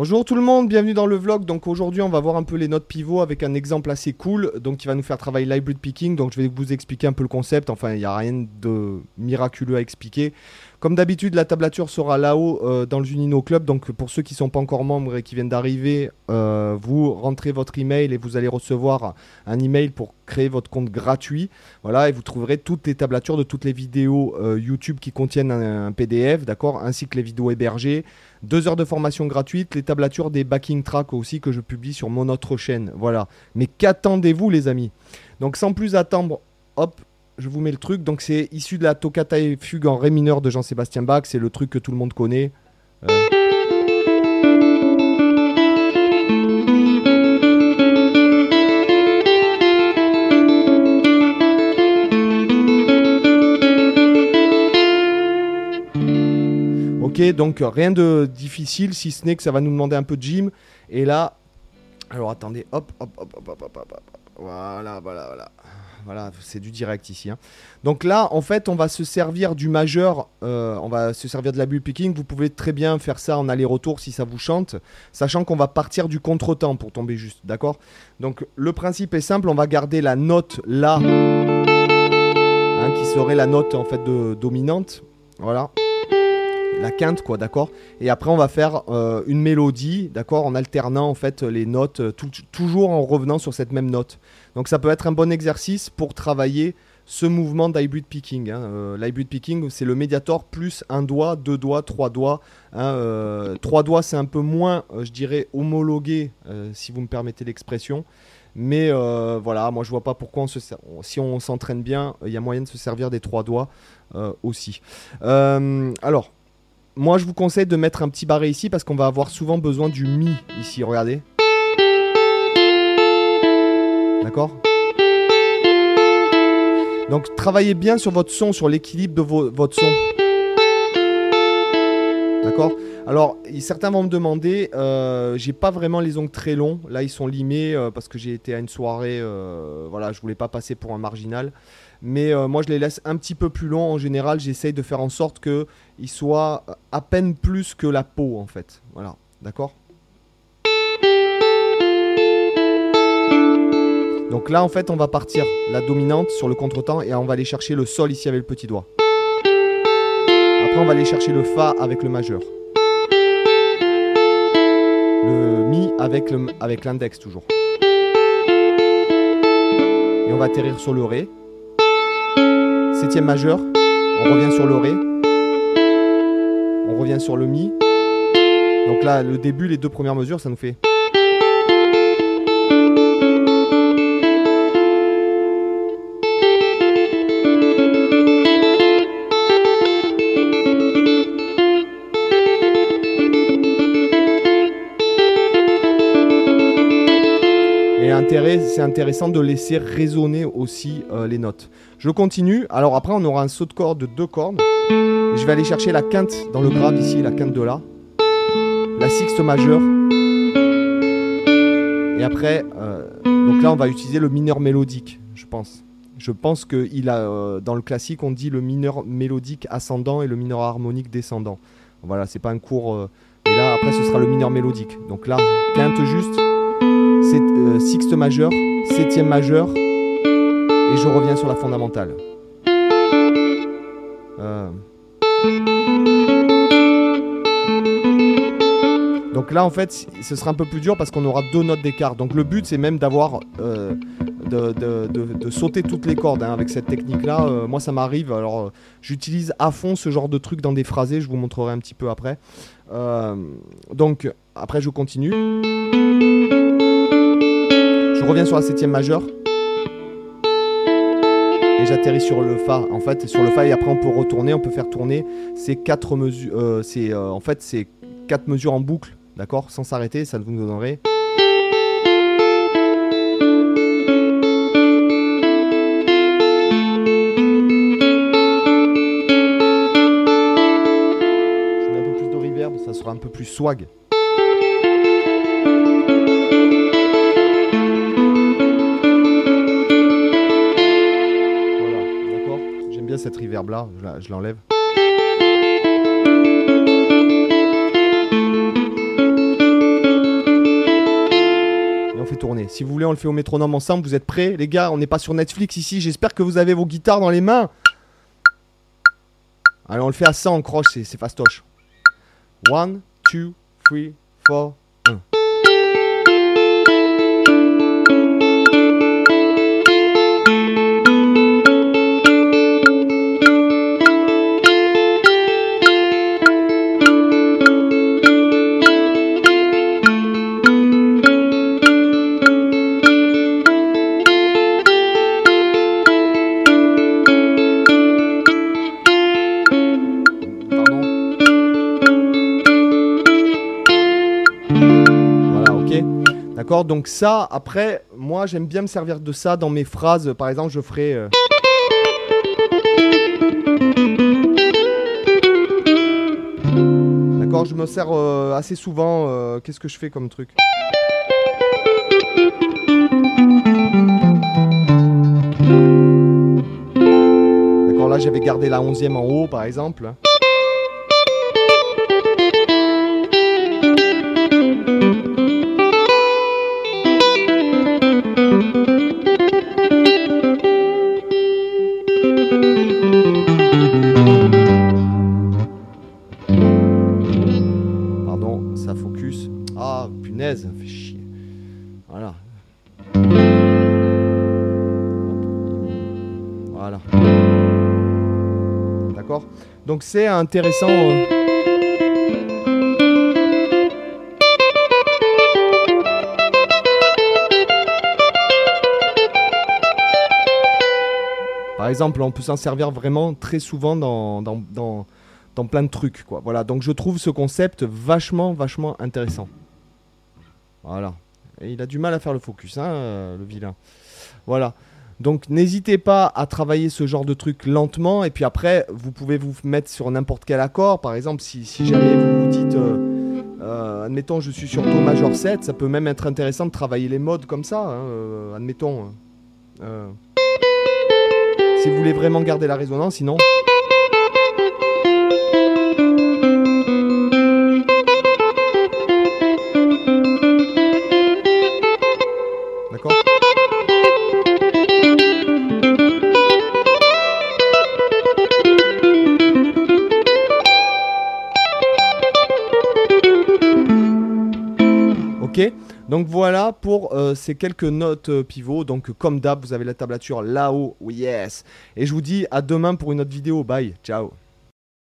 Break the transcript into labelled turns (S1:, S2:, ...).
S1: Bonjour tout le monde, bienvenue dans le vlog. Donc aujourd'hui on va voir un peu les notes pivot avec un exemple assez cool donc qui va nous faire travailler l'hybrid picking. Donc je vais vous expliquer un peu le concept, enfin il n'y a rien de miraculeux à expliquer. Comme d'habitude la tablature sera là-haut euh, dans le Junino Club. Donc pour ceux qui ne sont pas encore membres et qui viennent d'arriver, euh, vous rentrez votre email et vous allez recevoir un email pour créer votre compte gratuit. Voilà et vous trouverez toutes les tablatures de toutes les vidéos euh, YouTube qui contiennent un, un PDF, d'accord, ainsi que les vidéos hébergées. Deux heures de formation gratuite, les tablatures des backing tracks aussi que je publie sur mon autre chaîne. Voilà. Mais qu'attendez-vous les amis? Donc sans plus attendre, hop, je vous mets le truc. Donc c'est issu de la Toccata et Fugue en Ré mineur de Jean-Sébastien Bach. C'est le truc que tout le monde connaît. Euh, donc rien de difficile, si ce n'est que ça va nous demander un peu de gym. Et là, alors attendez, hop, hop, hop, hop, hop, hop, hop, voilà, voilà, voilà. Voilà, c'est du direct ici. Hein. Donc là, en fait, on va se servir du majeur, euh, on va se servir de la bulle picking. Vous pouvez très bien faire ça en aller-retour si ça vous chante, sachant qu'on va partir du contretemps pour tomber juste, d'accord? Donc le principe est simple, on va garder la note là, hein, qui serait la note en fait de, dominante. Voilà la quinte, quoi, d'accord? Et après, on va faire euh, une mélodie, d'accord, en alternant en fait les notes, euh, toujours en revenant sur cette même note. Donc, ça peut être un bon exercice pour travailler ce mouvement d'hybrid picking. Hein. Euh, l'hybrid picking, c'est le médiator plus un doigt, deux doigts, trois doigts. Hein, trois doigts, c'est un peu moins, je dirais, homologué, si vous me permettez l'expression. Mais voilà, moi je vois pas pourquoi si on s'entraîne bien, il y a moyen de se servir des trois doigts aussi. alors, moi, je vous conseille de mettre un petit barré ici parce qu'on va avoir souvent besoin du mi ici. Regardez. D'accord? Donc, travaillez bien sur votre son, sur l'équilibre de votre son. D'accord? Alors, certains vont me demander, euh, j'ai pas vraiment les ongles très longs. Là, ils sont limés euh, parce que j'ai été à une soirée. Euh, voilà, je voulais pas passer pour un marginal. Mais moi, je les laisse un petit peu plus longs. En général, j'essaye de faire en sorte qu'ils soient à peine plus que la peau, en fait. Voilà, d'accord? Donc là, en fait, on va partir la dominante sur le contretemps et on va aller chercher le sol ici avec le petit doigt. Après, on va aller chercher le Fa avec le majeur. Avec l'index toujours. Et on va atterrir sur le Ré septième majeur, on revient sur le Ré, on revient sur le Mi. Donc là, le début, les deux premières mesures, ça nous fait. C'est intéressant de laisser résonner aussi euh, les notes. Je continue. Alors après, on aura un saut de corde de deux cordes. je vais aller chercher la quinte dans le grave ici, la quinte de La. La sixte majeure. Et après, euh, donc là, on va utiliser le mineur mélodique, je pense. Je pense que il a, euh, dans le classique, on dit le mineur mélodique ascendant et le mineur harmonique descendant. Voilà, c'est pas un cours. et là, après, ce sera le mineur mélodique. Donc là, quinte juste euh, sixte majeur, septième majeur, et je reviens sur la fondamentale. Euh. Donc là, en fait, ce sera un peu plus dur parce qu'on aura deux notes d'écart. Donc le but, c'est même d'avoir euh, de, sauter toutes les cordes hein, avec cette technique-là. moi, ça m'arrive. Alors, j'utilise à fond ce genre de truc dans des phrasés. Je vous montrerai un petit peu après. donc, après, je continue. Reviens sur la septième majeure. Et j'atterris sur le Fa. En fait, sur le Fa, et après on peut retourner, on peut faire tourner ces quatre mesures. Euh, c'est euh, en fait c'est quatre mesures en boucle, d'accord, sans s'arrêter. Ça vous donnerait. Je mets un peu plus de cette reverb là, je l'enlève. Et on fait tourner. Si vous voulez, on le fait au métronome ensemble. Vous êtes prêts Les gars, on n'est pas sur Netflix ici. J'espère que vous avez vos guitares dans les mains. Allez, on le fait à 100 en croche, c'est fastoche. 1, 2, 3, 4. D'accord Donc ça, après, moi j'aime bien me servir de ça dans mes phrases. Par exemple, je ferai... Euh, D'accord Je me sers euh, assez souvent. Euh, qu'est-ce que je fais comme truc? D'accord, là j'avais gardé la onzième en haut par exemple. Donc c'est intéressant. Euh. Par exemple, on peut s'en servir vraiment très souvent dans, plein de trucs. Voilà, donc je trouve ce concept vachement, vachement intéressant. Voilà. Il a du mal à faire le focus, hein, le vilain. Voilà. Donc n'hésitez pas à travailler ce genre de truc lentement et puis après vous pouvez vous mettre sur n'importe quel accord. Par exemple si, jamais vous vous dites, euh, euh, admettons je suis sur Do majeur 7, ça peut même être intéressant de travailler les modes comme ça. Hein, euh, admettons. si vous voulez vraiment garder la résonance, sinon... Donc voilà pour euh, ces quelques notes euh, pivots. Donc comme d'hab, vous avez la tablature là-haut. Yes. Et je vous dis à demain pour une autre vidéo. Bye. Ciao.